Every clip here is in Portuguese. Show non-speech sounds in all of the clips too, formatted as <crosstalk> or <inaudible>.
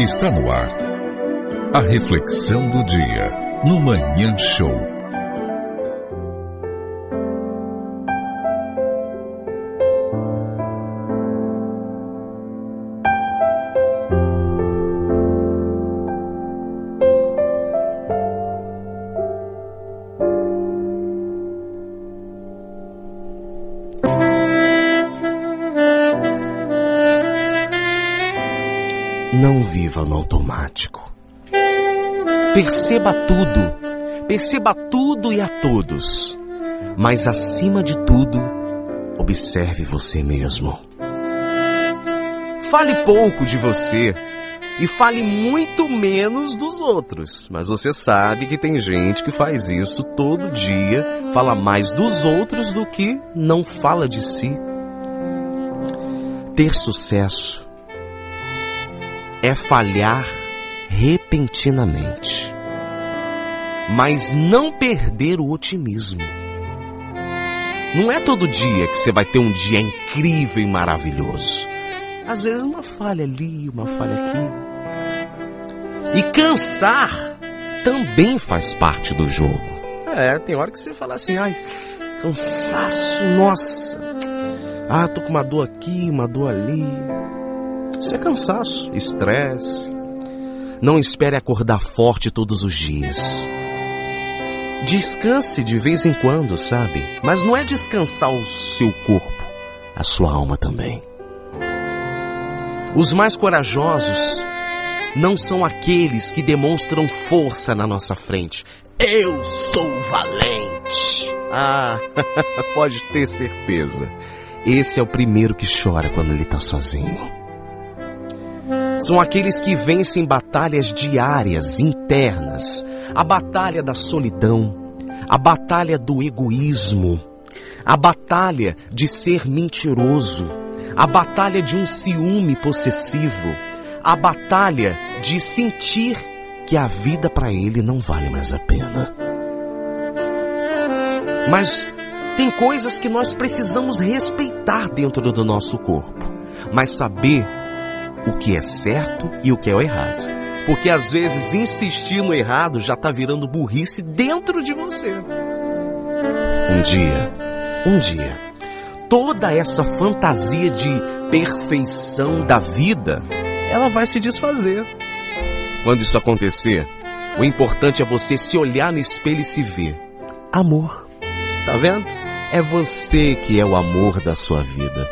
Está no ar. A reflexão do dia no Manhã Show. Não viva no automático. Perceba tudo, perceba tudo e a todos, mas acima de tudo, observe você mesmo. Fale pouco de você e fale muito menos dos outros, mas você sabe que tem gente que faz isso todo dia, fala mais dos outros do que não fala de si. Ter sucesso é falhar repentinamente, mas não perder o otimismo. Não é todo dia que você vai ter um dia incrível e maravilhoso. Às vezes uma falha ali, uma falha aqui. E cansar também faz parte do jogo. É, tem hora que você fala assim, ai, cansaço, nossa. Ah, tô com uma dor aqui, uma dor ali. Isso é cansaço, estresse. Não espere acordar forte todos os dias. Descanse de vez em quando, sabe? Mas não é descansar o seu corpo, a sua alma também. Os mais corajosos não são aqueles que demonstram força na nossa frente. Eu sou valente. Ah, <laughs> pode ter certeza. Esse é o primeiro que chora quando ele está sozinho. São aqueles que vencem batalhas diárias, internas, a batalha da solidão, a batalha do egoísmo, a batalha de ser mentiroso, a batalha de um ciúme possessivo, a batalha de sentir que a vida para ele não vale mais a pena. Mas tem coisas que nós precisamos respeitar dentro do nosso corpo, mas saber o que é certo e o que é o errado. Porque às vezes insistir no errado já está virando burrice dentro de você. Um dia, um dia, toda essa fantasia de perfeição da vida, ela vai se desfazer. Quando isso acontecer, o importante é você se olhar no espelho e se ver. Amor. Tá vendo? É você que é o amor da sua vida.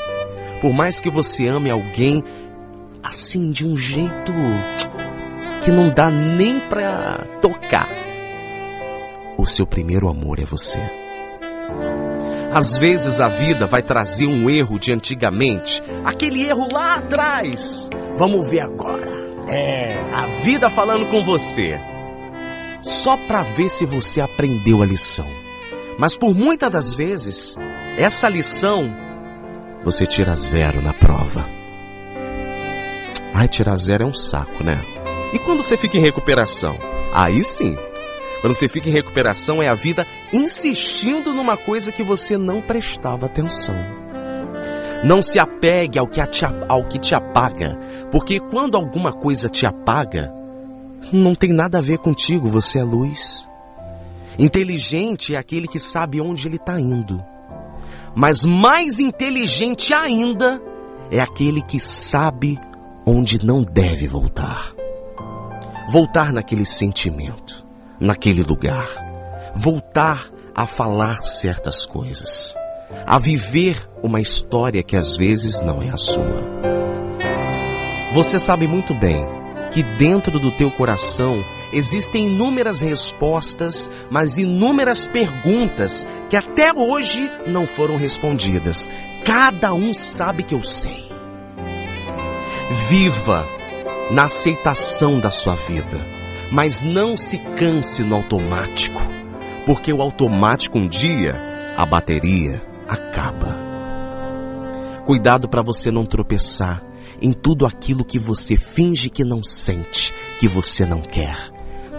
Por mais que você ame alguém assim de um jeito que não dá nem pra tocar. O seu primeiro amor é você. Às vezes a vida vai trazer um erro de antigamente, aquele erro lá atrás. Vamos ver agora. É, a vida falando com você. Só para ver se você aprendeu a lição. Mas por muitas das vezes, essa lição você tira zero na prova. Ai, tirar zero é um saco, né? E quando você fica em recuperação? Aí sim. Quando você fica em recuperação é a vida insistindo numa coisa que você não prestava atenção. Não se apegue ao que, te, ao que te apaga, porque quando alguma coisa te apaga, não tem nada a ver contigo, você é luz. Inteligente é aquele que sabe onde ele está indo. Mas mais inteligente ainda é aquele que sabe onde não deve voltar. Voltar naquele sentimento, naquele lugar. Voltar a falar certas coisas. A viver uma história que às vezes não é a sua. Você sabe muito bem que dentro do teu coração existem inúmeras respostas, mas inúmeras perguntas que até hoje não foram respondidas. Cada um sabe que eu sei. Viva na aceitação da sua vida, mas não se canse no automático, porque o automático um dia, a bateria acaba. Cuidado para você não tropeçar em tudo aquilo que você finge que não sente, que você não quer,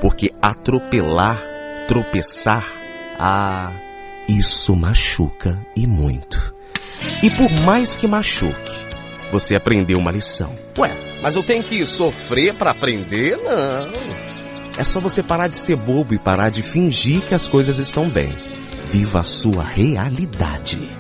porque atropelar, tropeçar, ah, isso machuca e muito. E por mais que machuque, você aprendeu uma lição. Ué, mas eu tenho que sofrer para aprender? Não. É só você parar de ser bobo e parar de fingir que as coisas estão bem. Viva a sua realidade.